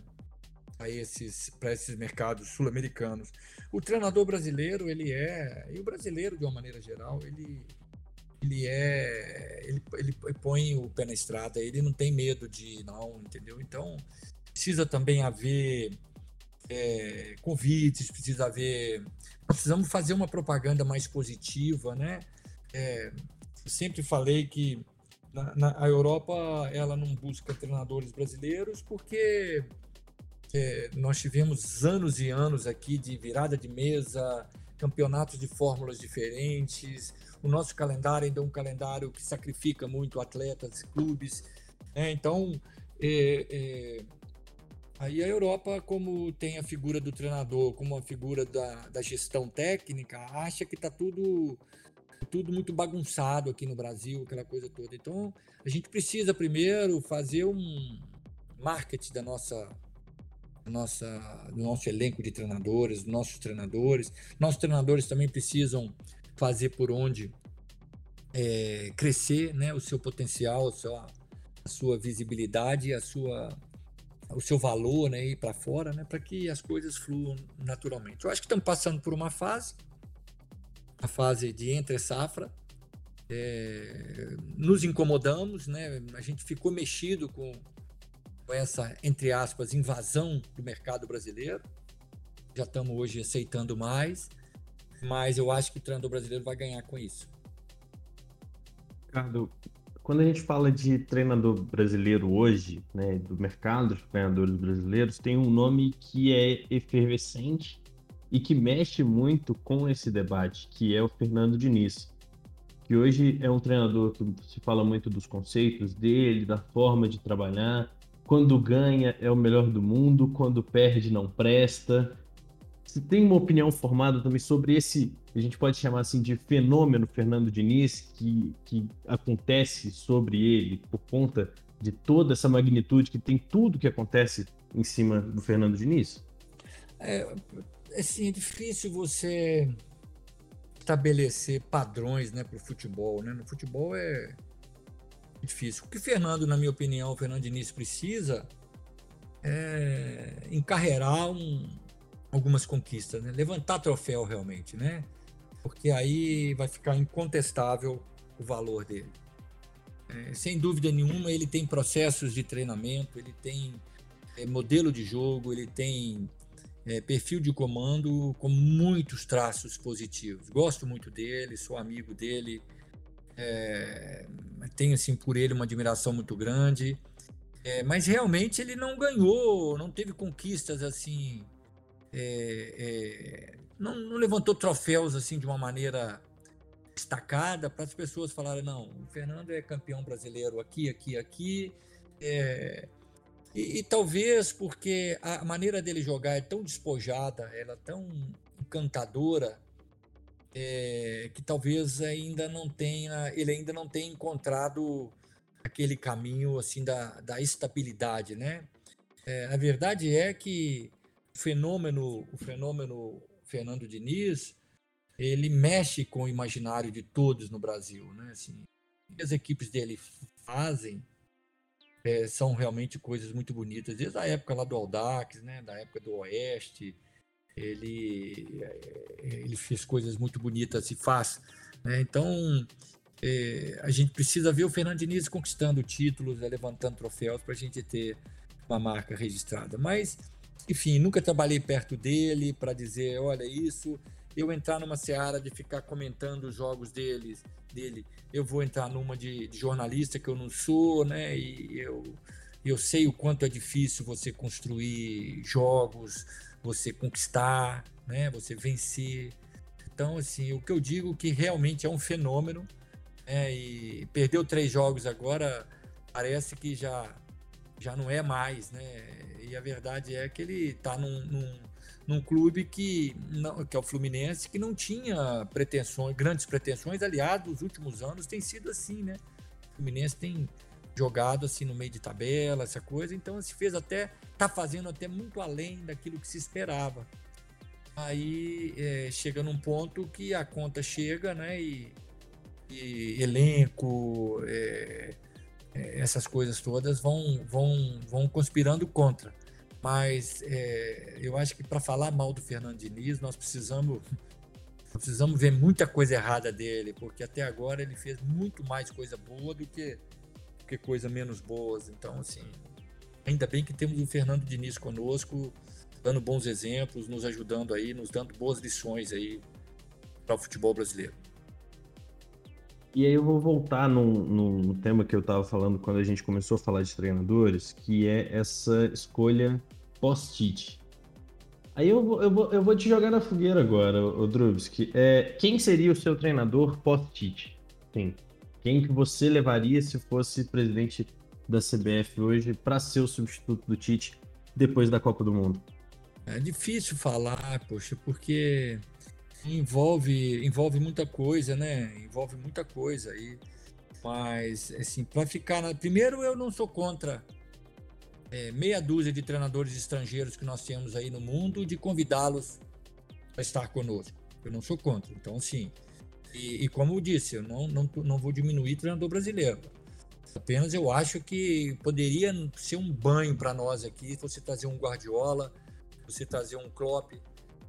esses, esses mercados sul-americanos. O treinador brasileiro, ele é, e o brasileiro de uma maneira geral, ele, ele é, ele, ele põe o pé na estrada, ele não tem medo de não, entendeu? Então, precisa também haver é, convites, precisa haver, precisamos fazer uma propaganda mais positiva, né? É, sempre falei que na, na, a Europa ela não busca treinadores brasileiros porque é, nós tivemos anos e anos aqui de virada de mesa, campeonatos de fórmulas diferentes. O nosso calendário ainda é um calendário que sacrifica muito atletas, clubes. Né? Então, é, é, aí a Europa, como tem a figura do treinador, como a figura da, da gestão técnica, acha que está tudo tudo muito bagunçado aqui no Brasil, aquela coisa toda. Então, a gente precisa primeiro fazer um marketing da nossa nossa, do nosso elenco de treinadores, dos nossos treinadores. Nossos treinadores também precisam fazer por onde é, crescer né, o seu potencial, a sua, a sua visibilidade, a sua, o seu valor né, ir para fora, né, para que as coisas fluam naturalmente. Eu acho que estamos passando por uma fase, a fase de entre safra. É, nos incomodamos, né? A gente ficou mexido com com essa, entre aspas, invasão do mercado brasileiro. Já estamos hoje aceitando mais, mas eu acho que o treinador brasileiro vai ganhar com isso. Ricardo, quando a gente fala de treinador brasileiro hoje, né, do mercado dos treinadores brasileiros, tem um nome que é efervescente e que mexe muito com esse debate, que é o Fernando Diniz. Que hoje é um treinador que se fala muito dos conceitos dele, da forma de trabalhar, quando ganha é o melhor do mundo, quando perde não presta. Você tem uma opinião formada também sobre esse, a gente pode chamar assim de fenômeno Fernando Diniz, que, que acontece sobre ele por conta de toda essa magnitude que tem tudo que acontece em cima do Fernando Diniz? É, assim, é difícil você estabelecer padrões né, para o futebol. Né? No futebol é, difícil. O que o Fernando, na minha opinião, o Fernando Diniz precisa é encarregar um, algumas conquistas, né? levantar troféu realmente, né? porque aí vai ficar incontestável o valor dele. É, sem dúvida nenhuma, ele tem processos de treinamento, ele tem é, modelo de jogo, ele tem é, perfil de comando com muitos traços positivos. Gosto muito dele, sou amigo dele, é, tenho assim por ele uma admiração muito grande. É, mas realmente ele não ganhou, não teve conquistas assim, é, é, não, não, levantou troféus assim de uma maneira destacada para as pessoas falarem não, o Fernando é campeão brasileiro aqui, aqui, aqui. É, e, e, talvez porque a maneira dele jogar é tão despojada, ela é tão encantadora, é, que talvez ainda não tenha, ele ainda não tenha encontrado aquele caminho assim da, da estabilidade, né? É, a verdade é que o fenômeno, o fenômeno Fernando Diniz, ele mexe com o imaginário de todos no Brasil, né? Assim, as equipes dele fazem é, são realmente coisas muito bonitas. Desde a época lá do Aldax, né, da época do Oeste, ele, é, ele fez coisas muito bonitas e faz. Né? Então, é, a gente precisa ver o Fernando Diniz conquistando títulos, né, levantando troféus para a gente ter uma marca registrada. Mas, enfim, nunca trabalhei perto dele para dizer, olha isso, eu entrar numa seara de ficar comentando os jogos deles, dele, eu vou entrar numa de, de jornalista que eu não sou, né? E eu, eu sei o quanto é difícil você construir jogos, você conquistar, né? Você vencer. Então, assim, o que eu digo que realmente é um fenômeno, né? E perdeu três jogos agora, parece que já já não é mais, né? E a verdade é que ele está num, num num clube que, não, que é o Fluminense, que não tinha pretensões, grandes pretensões. Aliás, nos últimos anos tem sido assim, né? O Fluminense tem jogado assim no meio de tabela, essa coisa, então se fez até, tá fazendo até muito além daquilo que se esperava. Aí é, chega num ponto que a conta chega, né? E, e elenco, é, é, essas coisas todas vão, vão, vão conspirando contra. Mas é, eu acho que para falar mal do Fernando Diniz, nós precisamos, precisamos ver muita coisa errada dele, porque até agora ele fez muito mais coisa boa do que, do que coisa menos boas. Então, assim, ainda bem que temos o Fernando Diniz conosco, dando bons exemplos, nos ajudando aí, nos dando boas lições aí para o futebol brasileiro. E aí eu vou voltar num tema que eu estava falando quando a gente começou a falar de treinadores, que é essa escolha pós-Tite. Aí eu vou, eu, vou, eu vou te jogar na fogueira agora, o Drubski. É, quem seria o seu treinador pós-Tite? Quem? Quem que você levaria se fosse presidente da CBF hoje para ser o substituto do Tite depois da Copa do Mundo? É difícil falar, poxa, porque envolve envolve muita coisa, né? Envolve muita coisa aí. Mas assim, para ficar na... primeiro eu não sou contra é, meia dúzia de treinadores estrangeiros que nós temos aí no mundo de convidá-los a estar conosco. Eu não sou contra. Então, sim. E, e, como eu disse, eu não, não, não vou diminuir treinador brasileiro. Apenas eu acho que poderia ser um banho para nós aqui você trazer um Guardiola, você trazer um Klopp,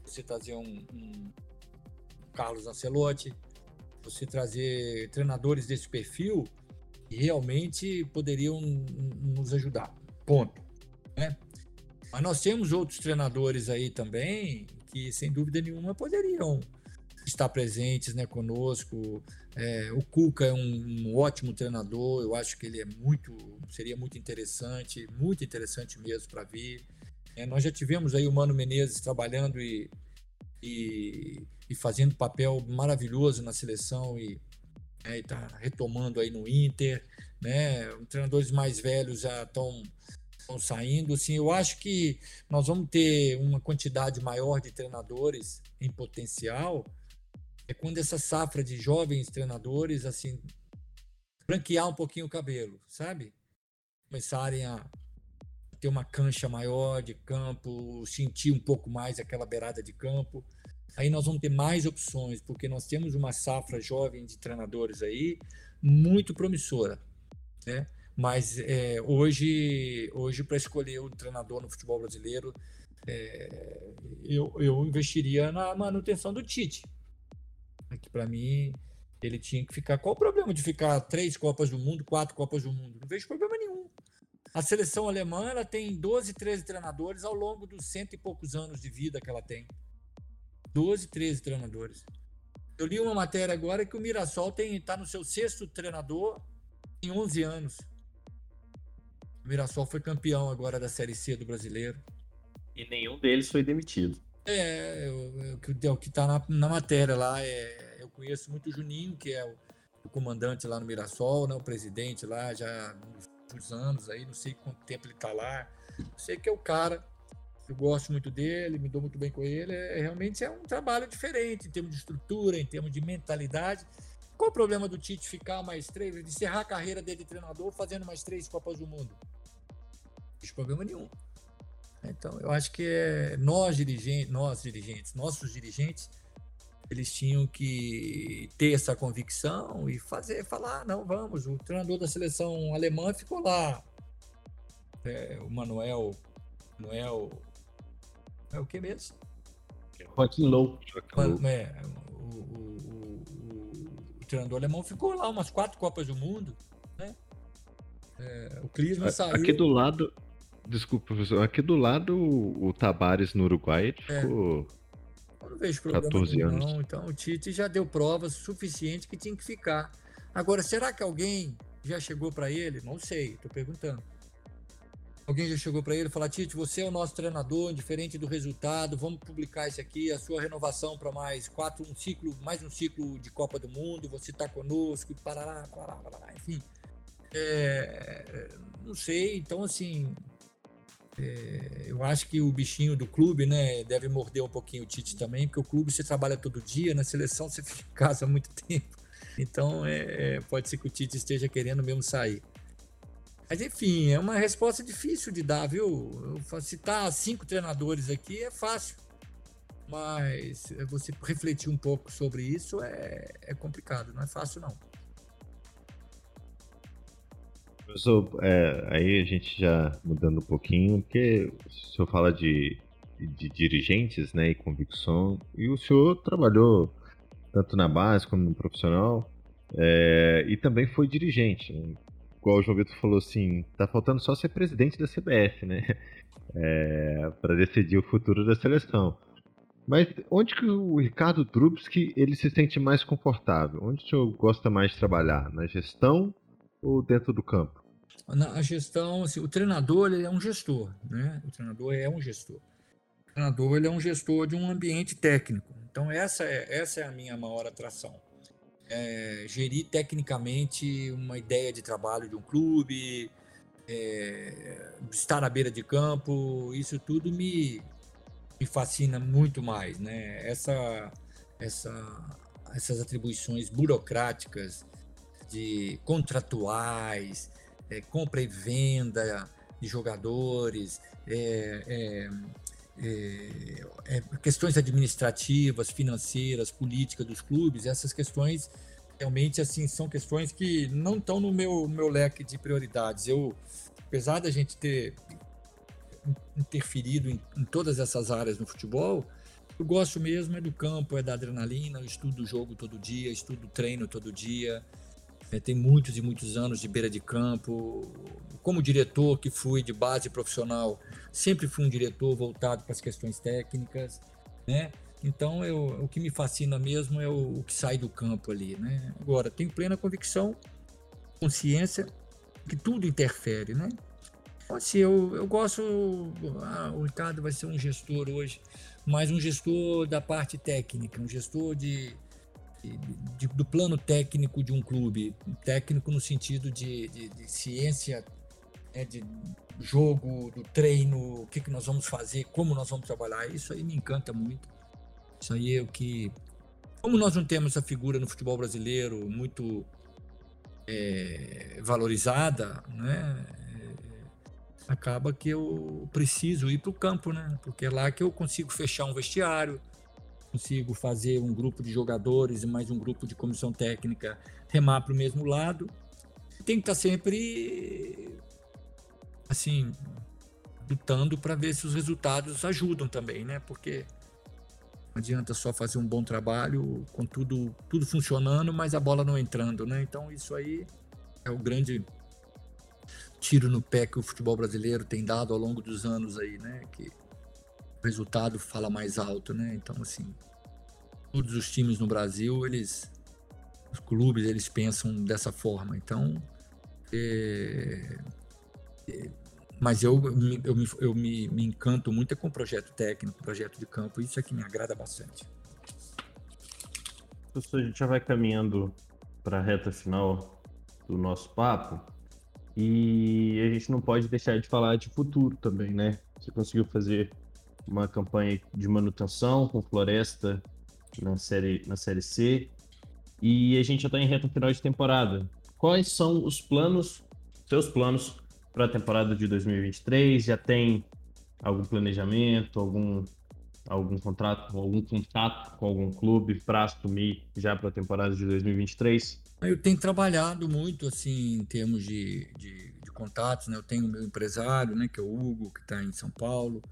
você trazer um, um Carlos Ancelotti, você trazer treinadores desse perfil que realmente poderiam nos ajudar. Ponto. Né? Mas nós temos outros treinadores aí também que, sem dúvida nenhuma, poderiam estar presentes né, conosco. É, o Cuca é um, um, ótimo treinador, eu acho que ele é muito, seria muito interessante, muito interessante mesmo para vir. É, nós já tivemos aí o Mano Menezes trabalhando e, e e fazendo papel maravilhoso na seleção e é, está retomando aí no Inter, né? Treinadores mais velhos já estão estão saindo. Assim, eu acho que nós vamos ter uma quantidade maior de treinadores em potencial é quando essa safra de jovens treinadores assim branquear um pouquinho o cabelo, sabe? Começarem a ter uma cancha maior de campo, sentir um pouco mais aquela beirada de campo aí nós vamos ter mais opções, porque nós temos uma safra jovem de treinadores aí muito promissora, né? Mas é, hoje, hoje para escolher o treinador no futebol brasileiro, é, eu, eu investiria na manutenção do Tite. É que para mim ele tinha que ficar. Qual o problema de ficar três Copas do Mundo, quatro Copas do Mundo? Não vejo problema. A seleção alemã ela tem 12, 13 treinadores ao longo dos cento e poucos anos de vida que ela tem. 12, 13 treinadores. Eu li uma matéria agora que o Mirassol está no seu sexto treinador em 11 anos. O Mirassol foi campeão agora da Série C do brasileiro. E nenhum deles foi demitido. É, é, o que está na, na, matéria lá. É, eu conheço muito o Juninho, que é o, o, comandante lá no Mirassol, né, o presidente lá já há muitos anos aí, não sei quanto tempo ele está lá. Sei que é o cara, eu gosto muito dele, me dou muito bem com ele. É, realmente é um trabalho diferente em termos de estrutura, em termos de mentalidade. Qual o problema do Tite ficar mais três, encerrar a carreira dele de treinador fazendo mais três Copas do Mundo? Não tem problema nenhum. Então, eu acho que é, nós dirigentes, nós dirigentes, nossos dirigentes, eles tinham que ter essa convicção e fazer, falar, não, vamos, o treinador da seleção alemã ficou lá, é, o Manuel, Manuel, é o que mesmo? Joaquim Low. É, o, o, o, o, treinador alemão ficou lá umas quatro Copas do Mundo, né? É, o Klinsmann saiu. Aqui do lado, Desculpa, professor. Aqui do lado, o Tabares no Uruguai é. Eu não vejo problema 14 nenhum, anos. Não. Então o Tite já deu provas suficientes que tinha que ficar. Agora, será que alguém já chegou para ele? Não sei, estou perguntando. Alguém já chegou para ele e falou: Tite, você é o nosso treinador, indiferente do resultado, vamos publicar isso aqui, a sua renovação para mais quatro, um ciclo, mais um ciclo de Copa do Mundo, você está conosco, parará, parará, parará, enfim. É, não sei, então assim, é, eu acho que o bichinho do clube, né, deve morder um pouquinho o Tite também, porque o clube você trabalha todo dia, na seleção você *laughs* fica em casa muito tempo. Então, é, é, pode ser que o Tite esteja querendo mesmo sair. Mas, enfim, é uma resposta difícil de dar, viu? Citar cinco treinadores aqui é fácil, mas você refletir um pouco sobre isso é, é complicado, não é fácil, não. Professor, é, aí a gente já mudando um pouquinho, porque o senhor fala de, de dirigentes né, e convicção, e o senhor trabalhou tanto na base como no profissional, é, e também foi dirigente. Né? Igual o João Vitor falou assim, tá faltando só ser presidente da CBF, né? É, para decidir o futuro da seleção. Mas onde que o Ricardo Drubski ele se sente mais confortável? Onde o senhor gosta mais de trabalhar? Na gestão ou dentro do campo? A gestão, assim, o treinador ele é um gestor, né? O treinador é um gestor. O treinador ele é um gestor de um ambiente técnico. Então essa é essa é a minha maior atração. É, gerir tecnicamente uma ideia de trabalho de um clube, é, estar à beira de campo, isso tudo me, me fascina muito mais, né? Essa, essa, essas atribuições burocráticas de contratuais, é, compra e venda de jogadores, é, é, é, é, questões administrativas, financeiras, políticas dos clubes, essas questões realmente assim são questões que não estão no meu, meu leque de prioridades. Eu, apesar da gente ter interferido em, em todas essas áreas no futebol, eu gosto mesmo é do campo, é da adrenalina, eu estudo o jogo todo dia, estudo o treino todo dia, é, tem muitos e muitos anos de beira de campo. Como diretor que fui de base profissional, sempre fui um diretor voltado para as questões técnicas, né? Então, eu, o que me fascina mesmo é o, o, que sai do campo ali, né? Agora, tenho plena convicção, consciência que tudo interfere, né? Então, assim, eu, eu gosto... Ah, o Ricardo vai ser um gestor hoje, mas um gestor da parte técnica, um gestor de de, do plano técnico de um clube, técnico no sentido de, de, de ciência, né, de jogo, do treino, o que, que nós vamos fazer, como nós vamos trabalhar, isso aí me encanta muito. Isso aí é o que. Como nós não temos essa figura no futebol brasileiro muito é, valorizada, né? É, acaba que eu preciso ir para o campo, né? Porque é lá que eu consigo fechar um vestiário, consigo fazer um grupo de jogadores e mais um grupo de comissão técnica remar para o mesmo lado. Tem que estar tá sempre assim lutando para ver se os resultados ajudam também, né? Porque Não adianta só fazer um bom trabalho com tudo, tudo funcionando, mas a bola não entrando, né? Então isso aí é o grande tiro no pé que o futebol brasileiro tem dado ao longo dos anos aí, né? Que o resultado fala mais alto, né? Então assim, todos os times no Brasil, eles os clubes, eles pensam dessa forma. Então, é, é, mas eu, eu, me, eu me, me encanto muito com o projeto técnico, projeto de campo, isso é que me agrada bastante. Professor, a gente já vai caminhando para a reta final do nosso papo e a gente não pode deixar de falar de futuro também, né? Você conseguiu fazer uma campanha de manutenção com Floresta na série, na série C e a gente já está em reta final de temporada. Quais são os planos, seus planos para a temporada de 2023? Já tem algum planejamento, algum algum contrato, algum contato com algum clube para assumir já para a temporada de 2023? Eu tenho trabalhado muito assim em termos de, de, de contatos, né? Eu tenho o meu empresário, né, que é o Hugo, que está em São Paulo.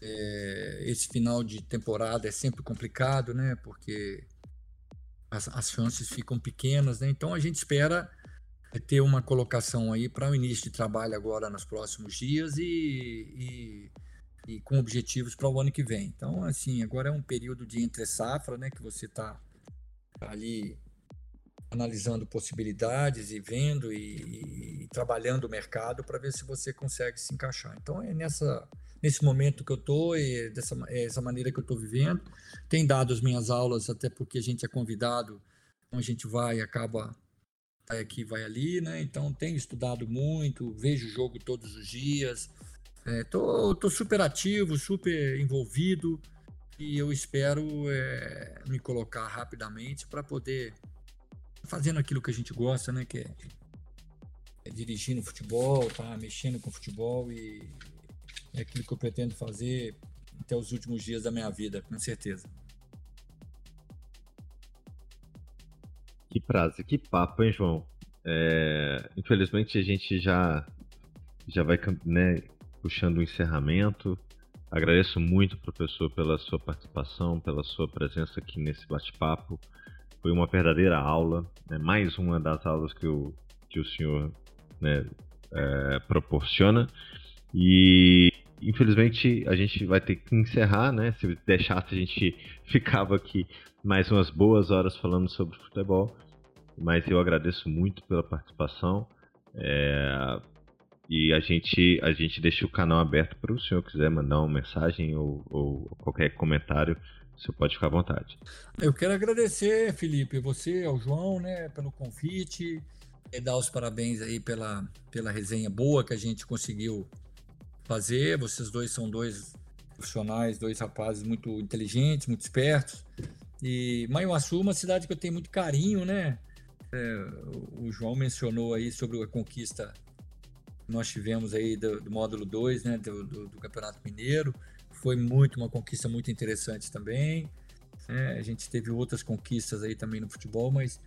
É, esse final de temporada é sempre complicado, né? Porque as, as chances ficam pequenas, né? Então a gente espera ter uma colocação aí para o início de trabalho agora nos próximos dias e, e, e com objetivos para o ano que vem. Então, assim, agora é um período de entre safra, né? Que você está tá ali analisando possibilidades e vendo e, e trabalhando o mercado para ver se você consegue se encaixar. Então é nessa nesse momento que eu estou e dessa essa maneira que eu estou vivendo. Tem dado as minhas aulas, até porque a gente é convidado, então a gente vai e acaba vai aqui, vai ali, né? Então tenho estudado muito, vejo o jogo todos os dias. É, tô, tô super ativo, super envolvido e eu espero é, me colocar rapidamente para poder fazendo aquilo que a gente gosta, né? Que é, é dirigindo futebol, tá mexendo com futebol e é aquilo que eu pretendo fazer até os últimos dias da minha vida, com certeza. Que prazo, que papo, hein, João? É, infelizmente a gente já já vai né, puxando o encerramento. Agradeço muito, professor, pela sua participação, pela sua presença aqui nesse bate-papo. Foi uma verdadeira aula, né, mais uma das aulas que o, que o senhor né, é, proporciona. E infelizmente a gente vai ter que encerrar, né? Se deixasse, a gente ficava aqui mais umas boas horas falando sobre futebol. Mas eu agradeço muito pela participação. É... E a gente, a gente deixa o canal aberto para o senhor quiser mandar uma mensagem ou, ou qualquer comentário. Você pode ficar à vontade. Eu quero agradecer, Felipe, você, ao João, né, pelo convite, e dar os parabéns aí pela, pela resenha boa que a gente conseguiu fazer. Vocês dois são dois profissionais, dois rapazes muito inteligentes, muito espertos. E Manhuaçu, uma cidade que eu tenho muito carinho, né? É, o João mencionou aí sobre a conquista que nós tivemos aí do, do módulo 2, né? Do, do, do, Campeonato Mineiro. Foi muito uma conquista muito interessante também. É, a gente teve outras conquistas aí também no futebol, mas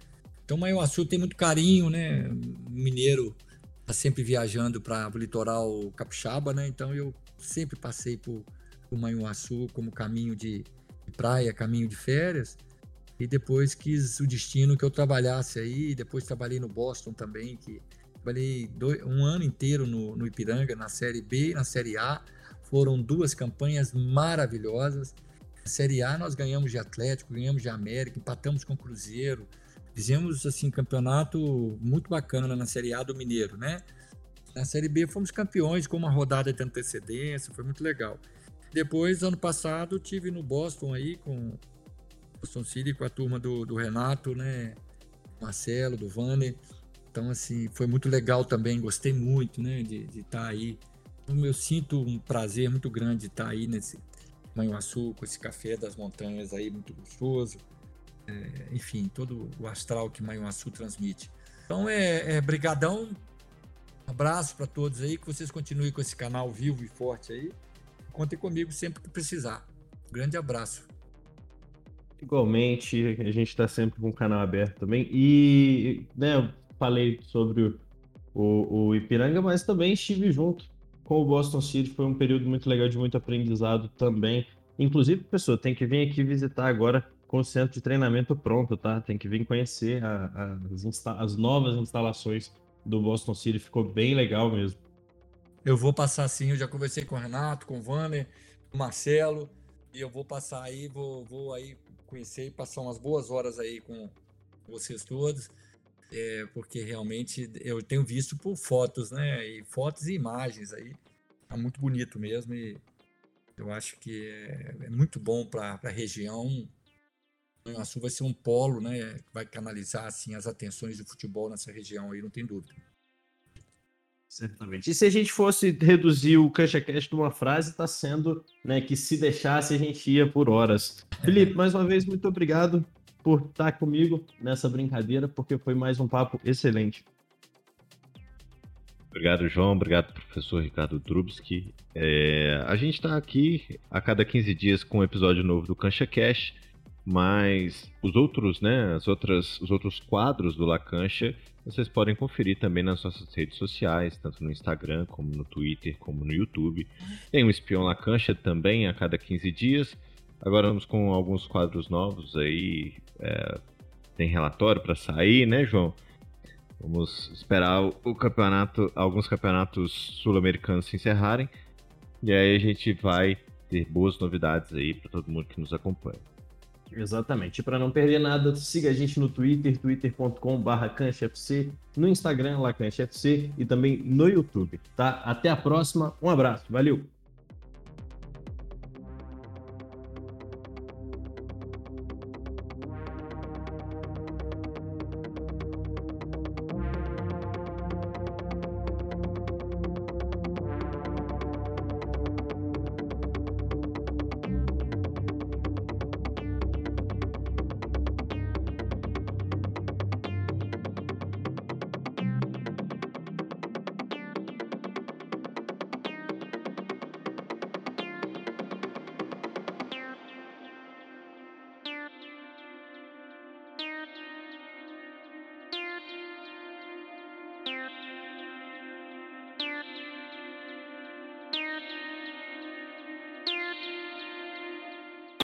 então Manhuaçu tem muito carinho, né? Mineiro tá sempre viajando para o litoral capixaba, né? Então eu sempre passei por, por Manhuaçu como caminho de, praia, caminho de férias. E depois quis o destino que eu trabalhasse aí. Depois trabalhei no Boston também, que trabalhei dois, um ano inteiro no, no Ipiranga, na Série B na Série A. Foram duas campanhas maravilhosas. Série A nós ganhamos de Atlético, ganhamos de América, empatamos com o Cruzeiro, Fizemos assim campeonato muito bacana na Série A do Mineiro, né? Na Série B fomos campeões com uma rodada de antecedência, foi muito legal. Depois, ano passado, tive no Boston aí com Boston City com a turma do, do Renato, né? Marcelo, do Vanner. Então, assim, foi muito legal também, gostei muito, né, de estar tá aí. Eu sinto um prazer muito grande de estar aí nesse Manhuaçu, com esse café das montanhas aí, muito gostoso é, enfim, todo o astral que Manhuaçu transmite. Então é, é brigadão, abraço para todos aí, que vocês continuem com esse canal vivo e forte aí. Contem comigo sempre que precisar. Grande abraço. Igualmente, a gente está sempre com o canal aberto também. E né, falei sobre o, o Ipiranga, mas também estive junto com o Boston City. Foi um período muito legal de muito aprendizado também. Inclusive, pessoa, tem que vir aqui visitar agora com o centro de treinamento pronto, tá? Tem que vir conhecer a, a, as, as novas instalações do Boston City, ficou bem legal mesmo. Eu vou passar sim, eu já conversei com o Renato, com o Vanner, com o Marcelo, e eu vou passar aí, vou, vou aí conhecer e passar umas boas horas aí com vocês todos, é, porque realmente eu tenho visto por fotos, né? E fotos e imagens aí, tá muito bonito mesmo e eu acho que é, é muito bom para a região, a Sul vai ser um polo, né? Que vai canalizar assim as atenções do futebol nessa região aí, não tem dúvida. Certamente. E se a gente fosse reduzir o CanchaCast numa frase, está sendo né, que se deixasse a gente ia por horas. Felipe, mais uma vez, muito obrigado por estar comigo nessa brincadeira, porque foi mais um papo excelente. Obrigado, João. Obrigado, professor Ricardo Drubski. É, a gente está aqui a cada 15 dias com um episódio novo do CanchaCast mas os outros, né, as outras, os outros quadros do Lacancha, vocês podem conferir também nas nossas redes sociais, tanto no Instagram, como no Twitter, como no YouTube. Tem o Espião Lacancha também a cada 15 dias. Agora vamos com alguns quadros novos aí. É, tem relatório para sair, né, João? Vamos esperar o campeonato, alguns campeonatos sul-americanos se encerrarem. E aí a gente vai ter boas novidades aí para todo mundo que nos acompanha. Exatamente. E para não perder nada, siga a gente no Twitter, twitter.com.br canchafc, no Instagram, lá canchafc e também no YouTube, tá? Até a próxima, um abraço, valeu!